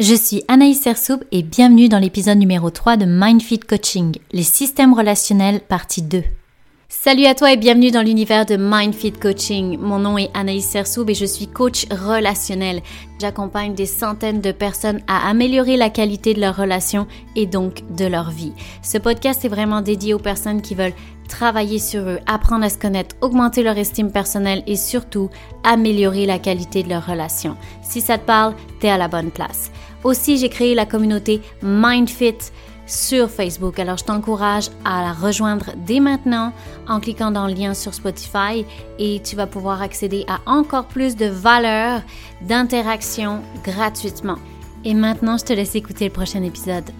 Je suis Anaïs Sersoub et bienvenue dans l'épisode numéro 3 de MindFit Coaching, les systèmes relationnels partie 2. Salut à toi et bienvenue dans l'univers de MindFit Coaching. Mon nom est Anaïs Sersoub et je suis coach relationnel. J'accompagne des centaines de personnes à améliorer la qualité de leurs relations et donc de leur vie. Ce podcast est vraiment dédié aux personnes qui veulent travailler sur eux, apprendre à se connaître, augmenter leur estime personnelle et surtout améliorer la qualité de leurs relations. Si ça te parle, t'es à la bonne place. Aussi, j'ai créé la communauté MindFit sur Facebook. Alors, je t'encourage à la rejoindre dès maintenant en cliquant dans le lien sur Spotify et tu vas pouvoir accéder à encore plus de valeurs, d'interaction gratuitement. Et maintenant, je te laisse écouter le prochain épisode.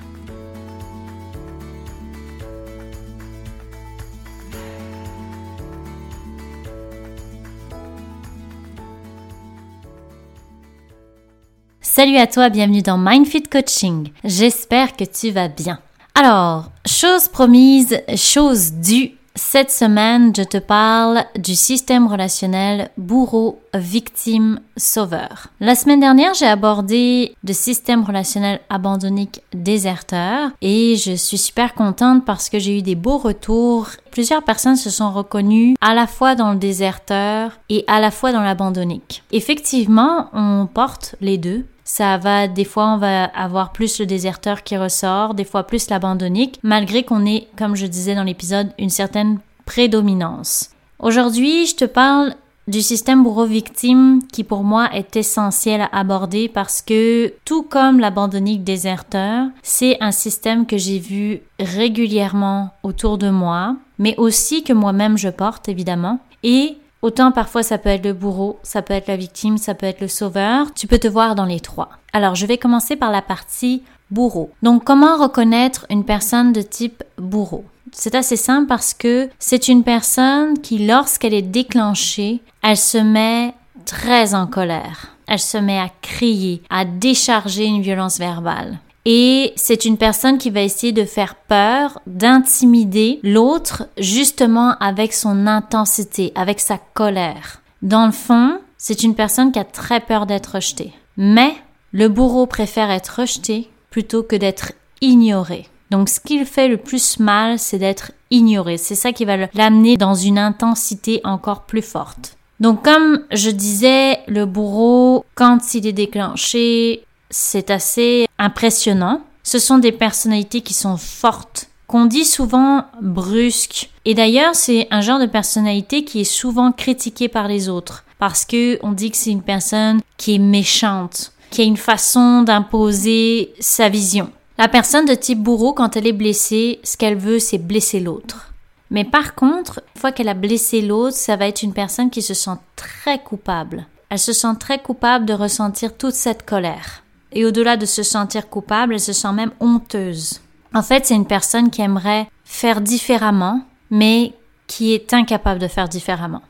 Salut à toi, bienvenue dans MindFit Coaching. J'espère que tu vas bien. Alors, chose promise, chose due. Cette semaine, je te parle du système relationnel bourreau, victime, sauveur. La semaine dernière, j'ai abordé le système relationnel abandonnique déserteur et je suis super contente parce que j'ai eu des beaux retours. Plusieurs personnes se sont reconnues à la fois dans le déserteur et à la fois dans l'abandonnique. Effectivement, on porte les deux ça va, des fois, on va avoir plus le déserteur qui ressort, des fois plus l'abandonnique, malgré qu'on ait, comme je disais dans l'épisode, une certaine prédominance. Aujourd'hui, je te parle du système bourreau-victime qui pour moi est essentiel à aborder parce que tout comme l'abandonnique déserteur, c'est un système que j'ai vu régulièrement autour de moi, mais aussi que moi-même je porte évidemment. Et Autant parfois ça peut être le bourreau, ça peut être la victime, ça peut être le sauveur. Tu peux te voir dans les trois. Alors je vais commencer par la partie bourreau. Donc comment reconnaître une personne de type bourreau? C'est assez simple parce que c'est une personne qui lorsqu'elle est déclenchée, elle se met très en colère. Elle se met à crier, à décharger une violence verbale. Et c'est une personne qui va essayer de faire peur, d'intimider l'autre justement avec son intensité, avec sa colère. Dans le fond, c'est une personne qui a très peur d'être rejetée. Mais le bourreau préfère être rejeté plutôt que d'être ignoré. Donc ce qu'il fait le plus mal, c'est d'être ignoré. C'est ça qui va l'amener dans une intensité encore plus forte. Donc comme je disais, le bourreau, quand il est déclenché, c'est assez impressionnant. Ce sont des personnalités qui sont fortes, qu'on dit souvent brusques. Et d'ailleurs, c'est un genre de personnalité qui est souvent critiqué par les autres parce que on dit que c'est une personne qui est méchante, qui a une façon d'imposer sa vision. La personne de type bourreau, quand elle est blessée, ce qu'elle veut, c'est blesser l'autre. Mais par contre, une fois qu'elle a blessé l'autre, ça va être une personne qui se sent très coupable. Elle se sent très coupable de ressentir toute cette colère. Et au-delà de se sentir coupable, elle se sent même honteuse. En fait, c'est une personne qui aimerait faire différemment, mais qui est incapable de faire différemment.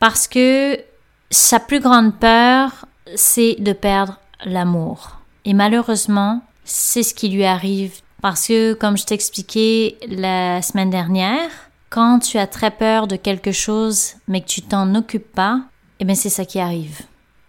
Parce que sa plus grande peur, c'est de perdre l'amour. Et malheureusement, c'est ce qui lui arrive. Parce que, comme je t'expliquais la semaine dernière, quand tu as très peur de quelque chose, mais que tu t'en occupes pas, eh bien, c'est ça qui arrive.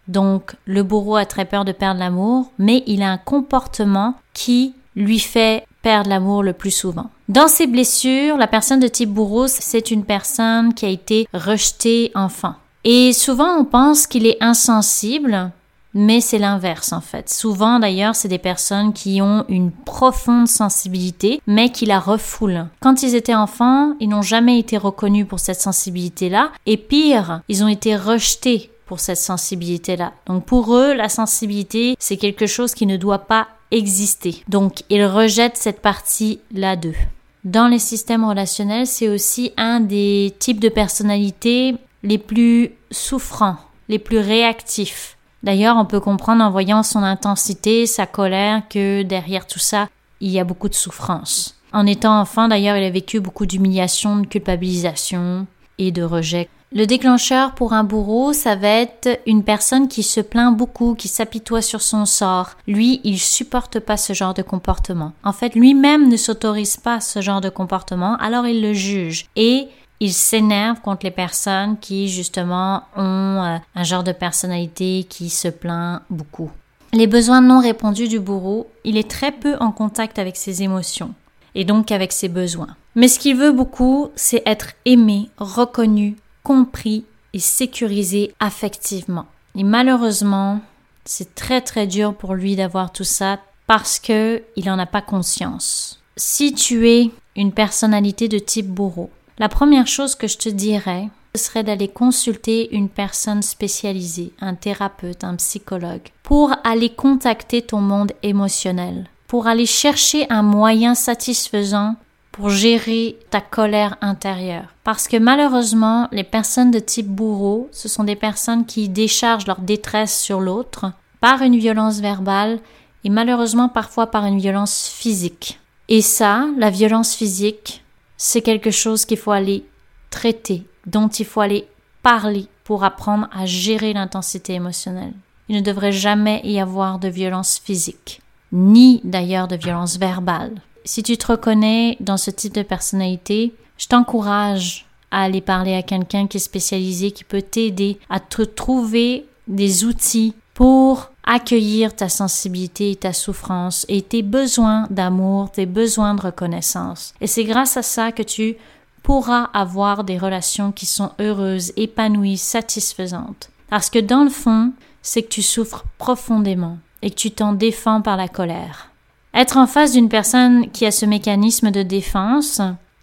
Donc le bourreau a très peur de perdre l'amour, mais il a un comportement qui lui fait perdre l'amour le plus souvent. Dans ses blessures, la personne de type bourreau, c'est une personne qui a été rejetée enfant. Et souvent on pense qu'il est insensible, mais c'est l'inverse en fait. Souvent d'ailleurs, c'est des personnes qui ont une profonde sensibilité, mais qui la refoulent. Quand ils étaient enfants, ils n'ont jamais été reconnus pour cette sensibilité-là, et pire, ils ont été rejetés pour cette sensibilité-là. Donc pour eux, la sensibilité, c'est quelque chose qui ne doit pas exister. Donc ils rejettent cette partie-là d'eux. Dans les systèmes relationnels, c'est aussi un des types de personnalités les plus souffrants, les plus réactifs. D'ailleurs, on peut comprendre en voyant son intensité, sa colère, que derrière tout ça, il y a beaucoup de souffrance. En étant enfant, d'ailleurs, il a vécu beaucoup d'humiliation, de culpabilisation et de rejet. Le déclencheur pour un bourreau, ça va être une personne qui se plaint beaucoup, qui s'apitoie sur son sort. Lui, il supporte pas ce genre de comportement. En fait, lui-même ne s'autorise pas ce genre de comportement, alors il le juge. Et il s'énerve contre les personnes qui, justement, ont euh, un genre de personnalité qui se plaint beaucoup. les besoins non répondus du bourreau, il est très peu en contact avec ses émotions et donc avec ses besoins. Mais ce qu'il veut beaucoup, c'est être aimé, reconnu, compris et sécurisé affectivement. Et malheureusement, c'est très très dur pour lui d'avoir tout ça parce que il n'en a pas conscience. Si tu es une personnalité de type bourreau, la première chose que je te dirais, ce serait d'aller consulter une personne spécialisée, un thérapeute, un psychologue, pour aller contacter ton monde émotionnel, pour aller chercher un moyen satisfaisant pour gérer ta colère intérieure. Parce que malheureusement, les personnes de type bourreau, ce sont des personnes qui déchargent leur détresse sur l'autre par une violence verbale et malheureusement parfois par une violence physique. Et ça, la violence physique, c'est quelque chose qu'il faut aller traiter, dont il faut aller parler pour apprendre à gérer l'intensité émotionnelle. Il ne devrait jamais y avoir de violence physique, ni d'ailleurs de violence verbale. Si tu te reconnais dans ce type de personnalité, je t'encourage à aller parler à quelqu'un qui est spécialisé, qui peut t'aider à te trouver des outils pour accueillir ta sensibilité et ta souffrance et tes besoins d'amour, tes besoins de reconnaissance. Et c'est grâce à ça que tu pourras avoir des relations qui sont heureuses, épanouies, satisfaisantes. Parce que dans le fond, c'est que tu souffres profondément et que tu t'en défends par la colère. Être en face d'une personne qui a ce mécanisme de défense,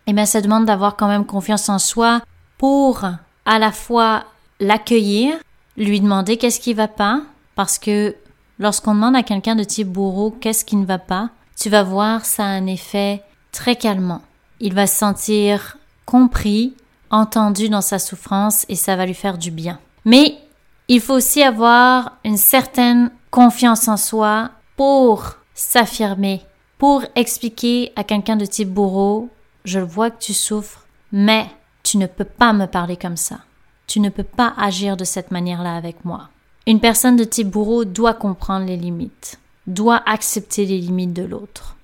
eh bien, ça demande d'avoir quand même confiance en soi pour à la fois l'accueillir, lui demander qu'est-ce qui va pas, parce que lorsqu'on demande à quelqu'un de type bourreau qu'est-ce qui ne va pas, tu vas voir, ça a un effet très calmant. Il va se sentir compris, entendu dans sa souffrance et ça va lui faire du bien. Mais il faut aussi avoir une certaine confiance en soi pour s'affirmer, pour expliquer à quelqu'un de type bourreau, je vois que tu souffres, mais tu ne peux pas me parler comme ça. Tu ne peux pas agir de cette manière-là avec moi. Une personne de type bourreau doit comprendre les limites, doit accepter les limites de l'autre.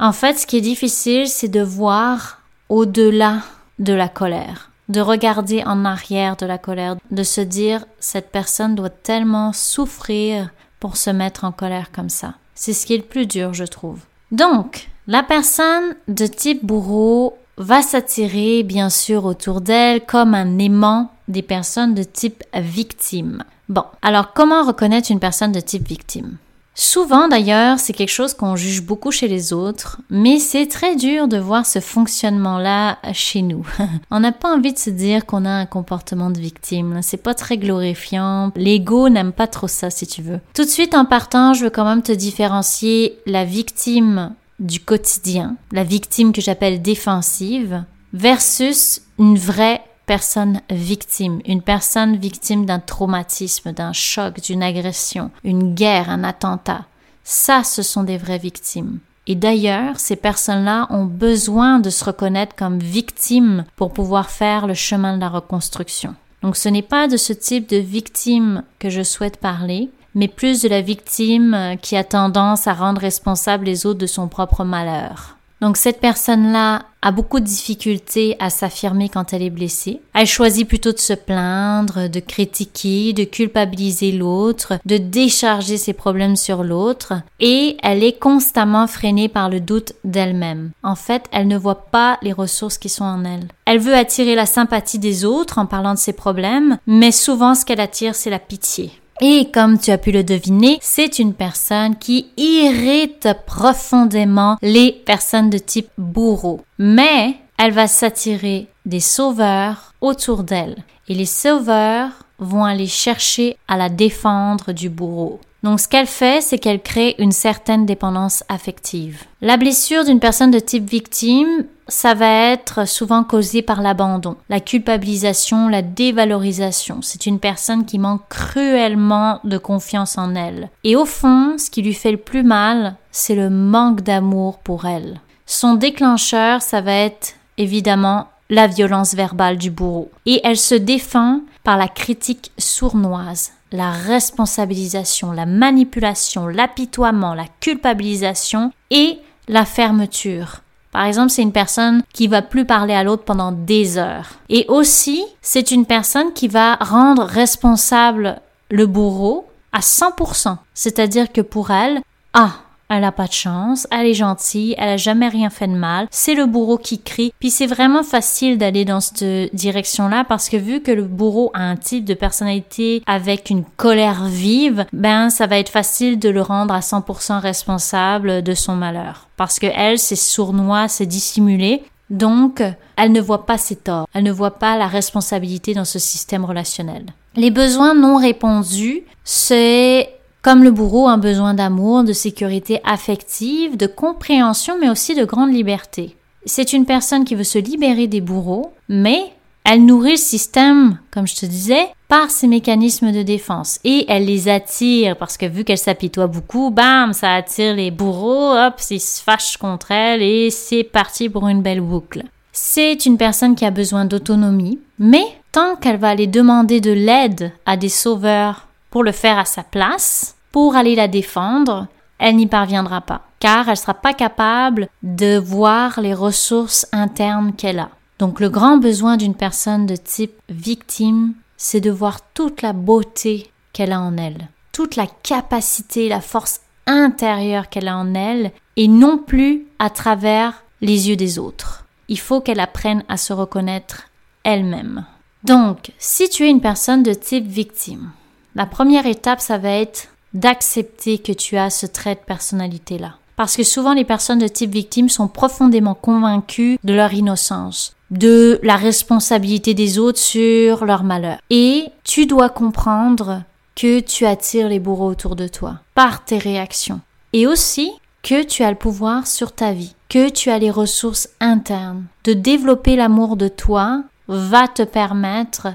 En fait, ce qui est difficile, c'est de voir au-delà de la colère, de regarder en arrière de la colère, de se dire cette personne doit tellement souffrir pour se mettre en colère comme ça. C'est ce qui est le plus dur, je trouve. Donc, la personne de type bourreau va s'attirer bien sûr autour d'elle comme un aimant des personnes de type victime. Bon, alors comment reconnaître une personne de type victime? Souvent d'ailleurs, c'est quelque chose qu'on juge beaucoup chez les autres, mais c'est très dur de voir ce fonctionnement-là chez nous. on n'a pas envie de se dire qu'on a un comportement de victime, c'est pas très glorifiant, l'ego n'aime pas trop ça si tu veux. Tout de suite en partant, je veux quand même te différencier la victime du quotidien, la victime que j'appelle défensive, versus une vraie personne victime, une personne victime d'un traumatisme, d'un choc, d'une agression, une guerre, un attentat. Ça, ce sont des vraies victimes. Et d'ailleurs, ces personnes-là ont besoin de se reconnaître comme victimes pour pouvoir faire le chemin de la reconstruction. Donc ce n'est pas de ce type de victime que je souhaite parler, mais plus de la victime qui a tendance à rendre responsable les autres de son propre malheur. Donc cette personne-là a beaucoup de difficultés à s'affirmer quand elle est blessée. Elle choisit plutôt de se plaindre, de critiquer, de culpabiliser l'autre, de décharger ses problèmes sur l'autre, et elle est constamment freinée par le doute d'elle-même. En fait, elle ne voit pas les ressources qui sont en elle. Elle veut attirer la sympathie des autres en parlant de ses problèmes, mais souvent ce qu'elle attire, c'est la pitié. Et comme tu as pu le deviner, c'est une personne qui irrite profondément les personnes de type bourreau. Mais elle va s'attirer des sauveurs autour d'elle. Et les sauveurs vont aller chercher à la défendre du bourreau. Donc ce qu'elle fait, c'est qu'elle crée une certaine dépendance affective. La blessure d'une personne de type victime, ça va être souvent causé par l'abandon, la culpabilisation, la dévalorisation. C'est une personne qui manque cruellement de confiance en elle. Et au fond, ce qui lui fait le plus mal, c'est le manque d'amour pour elle. Son déclencheur, ça va être évidemment la violence verbale du bourreau. Et elle se défend par la critique sournoise, la responsabilisation, la manipulation, l'apitoiement, la culpabilisation et la fermeture. Par exemple, c'est une personne qui va plus parler à l'autre pendant des heures. Et aussi, c'est une personne qui va rendre responsable le bourreau à 100%. C'est-à-dire que pour elle, ah, elle a pas de chance, elle est gentille, elle a jamais rien fait de mal, c'est le bourreau qui crie, puis c'est vraiment facile d'aller dans cette direction-là parce que vu que le bourreau a un type de personnalité avec une colère vive, ben ça va être facile de le rendre à 100% responsable de son malheur. Parce que elle, c'est sournois, c'est dissimulé, donc, elle ne voit pas ses torts, elle ne voit pas la responsabilité dans ce système relationnel. Les besoins non répondus, c'est comme le bourreau, un besoin d'amour, de sécurité affective, de compréhension, mais aussi de grande liberté. C'est une personne qui veut se libérer des bourreaux, mais elle nourrit le système, comme je te disais, par ses mécanismes de défense. Et elle les attire, parce que vu qu'elle s'apitoie beaucoup, bam, ça attire les bourreaux, hop, ils se fâchent contre elle et c'est parti pour une belle boucle. C'est une personne qui a besoin d'autonomie, mais tant qu'elle va aller demander de l'aide à des sauveurs pour le faire à sa place, pour aller la défendre, elle n'y parviendra pas, car elle ne sera pas capable de voir les ressources internes qu'elle a. Donc le grand besoin d'une personne de type victime, c'est de voir toute la beauté qu'elle a en elle, toute la capacité, la force intérieure qu'elle a en elle, et non plus à travers les yeux des autres. Il faut qu'elle apprenne à se reconnaître elle-même. Donc, si tu es une personne de type victime, la première étape, ça va être d'accepter que tu as ce trait de personnalité-là. Parce que souvent les personnes de type victime sont profondément convaincues de leur innocence, de la responsabilité des autres sur leur malheur. Et tu dois comprendre que tu attires les bourreaux autour de toi par tes réactions. Et aussi que tu as le pouvoir sur ta vie, que tu as les ressources internes. De développer l'amour de toi va te permettre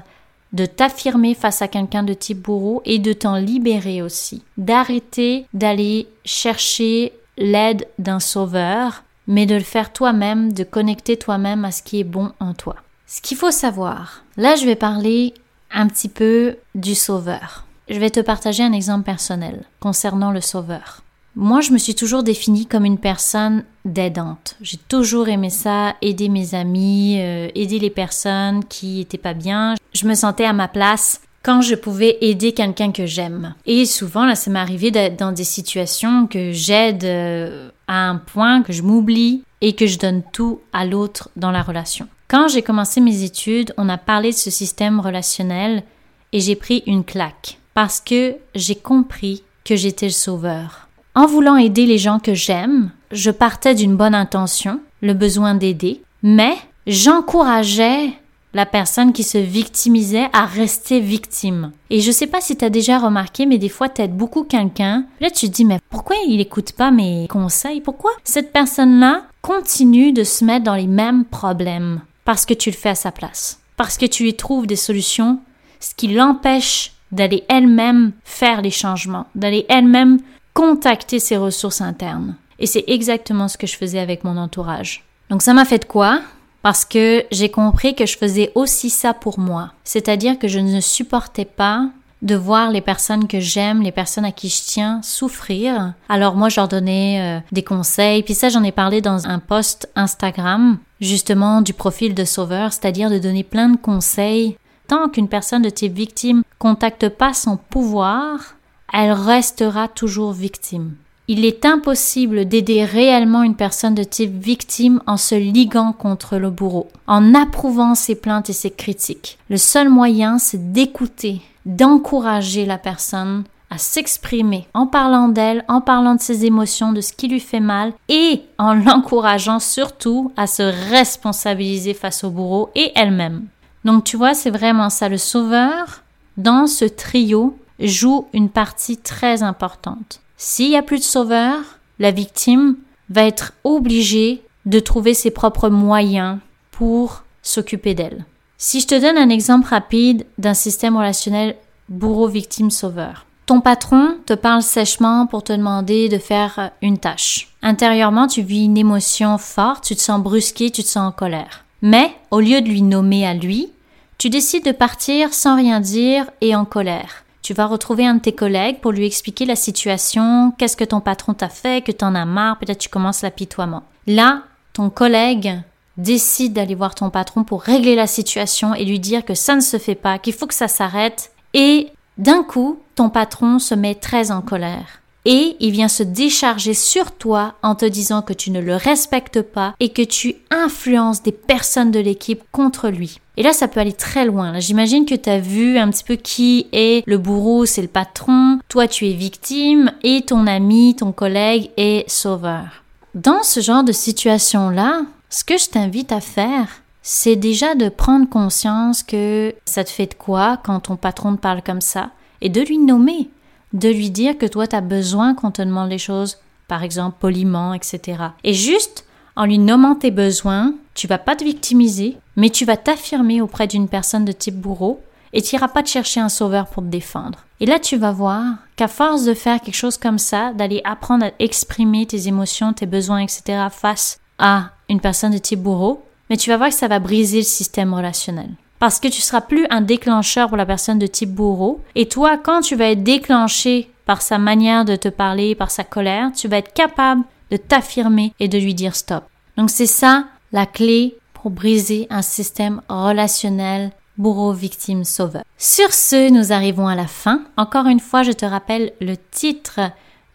de t'affirmer face à quelqu'un de type bourreau et de t'en libérer aussi. D'arrêter d'aller chercher l'aide d'un sauveur, mais de le faire toi-même, de connecter toi-même à ce qui est bon en toi. Ce qu'il faut savoir, là je vais parler un petit peu du sauveur. Je vais te partager un exemple personnel concernant le sauveur. Moi, je me suis toujours définie comme une personne d'aidante. J'ai toujours aimé ça, aider mes amis, euh, aider les personnes qui étaient pas bien. Je me sentais à ma place quand je pouvais aider quelqu'un que j'aime. Et souvent, là, ça m'est arrivé d'être dans des situations que j'aide euh, à un point que je m'oublie et que je donne tout à l'autre dans la relation. Quand j'ai commencé mes études, on a parlé de ce système relationnel et j'ai pris une claque parce que j'ai compris que j'étais le sauveur. En voulant aider les gens que j'aime, je partais d'une bonne intention, le besoin d'aider, mais j'encourageais la personne qui se victimisait à rester victime. Et je sais pas si tu as déjà remarqué, mais des fois t'aides beaucoup quelqu'un. Là, tu te dis, mais pourquoi il écoute pas mes conseils? Pourquoi cette personne-là continue de se mettre dans les mêmes problèmes? Parce que tu le fais à sa place. Parce que tu lui trouves des solutions, ce qui l'empêche d'aller elle-même faire les changements, d'aller elle-même contacter ses ressources internes. Et c'est exactement ce que je faisais avec mon entourage. Donc ça m'a fait de quoi? Parce que j'ai compris que je faisais aussi ça pour moi. C'est-à-dire que je ne supportais pas de voir les personnes que j'aime, les personnes à qui je tiens souffrir. Alors moi, je leur donnais euh, des conseils. Puis ça, j'en ai parlé dans un post Instagram, justement du profil de sauveur, c'est-à-dire de donner plein de conseils. Tant qu'une personne de type victime contacte pas son pouvoir, elle restera toujours victime. Il est impossible d'aider réellement une personne de type victime en se liguant contre le bourreau, en approuvant ses plaintes et ses critiques. Le seul moyen, c'est d'écouter, d'encourager la personne à s'exprimer en parlant d'elle, en parlant de ses émotions, de ce qui lui fait mal et en l'encourageant surtout à se responsabiliser face au bourreau et elle-même. Donc tu vois, c'est vraiment ça le sauveur dans ce trio joue une partie très importante. S'il n'y a plus de sauveur, la victime va être obligée de trouver ses propres moyens pour s'occuper d'elle. Si je te donne un exemple rapide d'un système relationnel bourreau-victime-sauveur. Ton patron te parle sèchement pour te demander de faire une tâche. Intérieurement, tu vis une émotion forte, tu te sens brusqué, tu te sens en colère. Mais, au lieu de lui nommer à lui, tu décides de partir sans rien dire et en colère. Tu vas retrouver un de tes collègues pour lui expliquer la situation, qu'est-ce que ton patron t'a fait, que t'en as marre, peut-être tu commences l'apitoiement. Là, ton collègue décide d'aller voir ton patron pour régler la situation et lui dire que ça ne se fait pas, qu'il faut que ça s'arrête et d'un coup, ton patron se met très en colère et il vient se décharger sur toi en te disant que tu ne le respectes pas et que tu influences des personnes de l'équipe contre lui. Et là, ça peut aller très loin. J'imagine que tu as vu un petit peu qui est le bourreau, c'est le patron, toi tu es victime et ton ami, ton collègue est sauveur. Dans ce genre de situation-là, ce que je t'invite à faire, c'est déjà de prendre conscience que ça te fait de quoi quand ton patron te parle comme ça et de lui nommer de lui dire que toi, tu as besoin qu'on te demande les choses, par exemple poliment, etc. Et juste en lui nommant tes besoins, tu vas pas te victimiser, mais tu vas t'affirmer auprès d'une personne de type bourreau et tu n'iras pas te chercher un sauveur pour te défendre. Et là, tu vas voir qu'à force de faire quelque chose comme ça, d'aller apprendre à exprimer tes émotions, tes besoins, etc. face à une personne de type bourreau, mais tu vas voir que ça va briser le système relationnel parce que tu seras plus un déclencheur pour la personne de type bourreau. Et toi, quand tu vas être déclenché par sa manière de te parler, par sa colère, tu vas être capable de t'affirmer et de lui dire stop. Donc c'est ça la clé pour briser un système relationnel bourreau, victime, sauveur. Sur ce, nous arrivons à la fin. Encore une fois, je te rappelle le titre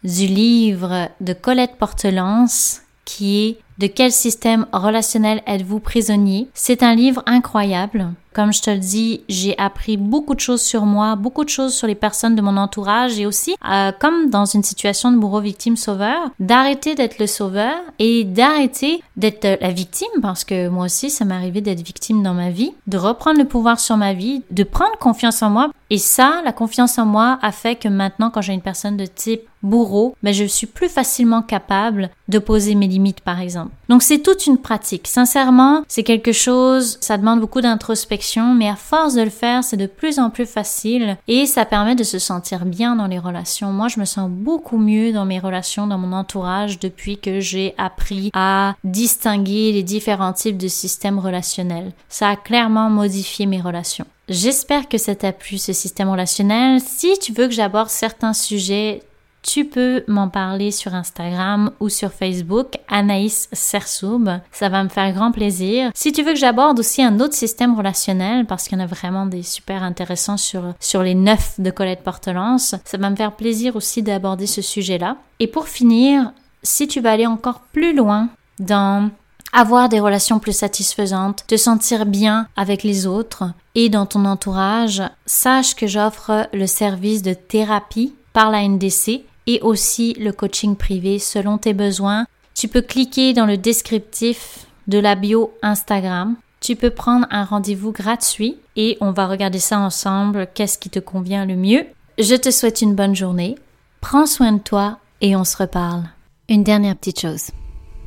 du livre de Colette Portelance qui est De quel système relationnel êtes-vous prisonnier? C'est un livre incroyable. Comme je te le dis, j'ai appris beaucoup de choses sur moi, beaucoup de choses sur les personnes de mon entourage et aussi, euh, comme dans une situation de bourreau victime sauveur, d'arrêter d'être le sauveur et d'arrêter d'être la victime parce que moi aussi, ça m'est arrivé d'être victime dans ma vie, de reprendre le pouvoir sur ma vie, de prendre confiance en moi. Et ça, la confiance en moi a fait que maintenant, quand j'ai une personne de type bourreau, ben je suis plus facilement capable de poser mes limites, par Donc c'est toute une pratique. Sincèrement, c'est quelque chose, ça demande beaucoup d'introspection mais à force de le faire, c'est de plus en plus facile et ça permet de se sentir bien dans les relations. Moi, je me sens beaucoup mieux dans mes relations, dans mon entourage depuis que j'ai appris à distinguer les différents types de systèmes relationnels. Ça a clairement modifié mes relations. J'espère que ça t'a plu ce système relationnel. Si tu veux que j'aborde certains sujets tu peux m'en parler sur Instagram ou sur Facebook, Anaïs Sersoub. Ça va me faire grand plaisir. Si tu veux que j'aborde aussi un autre système relationnel, parce qu'il y en a vraiment des super intéressants sur, sur les neuf de Colette Portelance, ça va me faire plaisir aussi d'aborder ce sujet-là. Et pour finir, si tu veux aller encore plus loin dans avoir des relations plus satisfaisantes, te sentir bien avec les autres et dans ton entourage, sache que j'offre le service de thérapie par la NDC et aussi le coaching privé selon tes besoins. Tu peux cliquer dans le descriptif de la bio Instagram. Tu peux prendre un rendez-vous gratuit et on va regarder ça ensemble, qu'est-ce qui te convient le mieux. Je te souhaite une bonne journée. Prends soin de toi et on se reparle. Une dernière petite chose.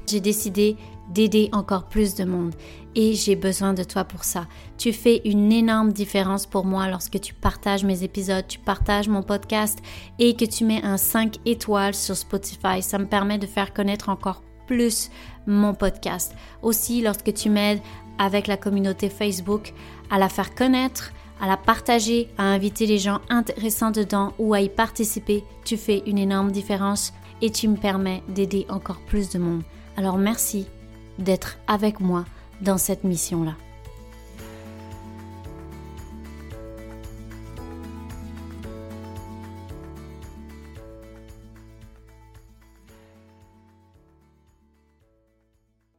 J'ai décidé d'aider encore plus de monde et j'ai besoin de toi pour ça. Tu fais une énorme différence pour moi lorsque tu partages mes épisodes, tu partages mon podcast et que tu mets un 5 étoiles sur Spotify. Ça me permet de faire connaître encore plus mon podcast. Aussi, lorsque tu m'aides avec la communauté Facebook à la faire connaître, à la partager, à inviter les gens intéressants dedans ou à y participer, tu fais une énorme différence et tu me permets d'aider encore plus de monde. Alors merci d'être avec moi dans cette mission-là.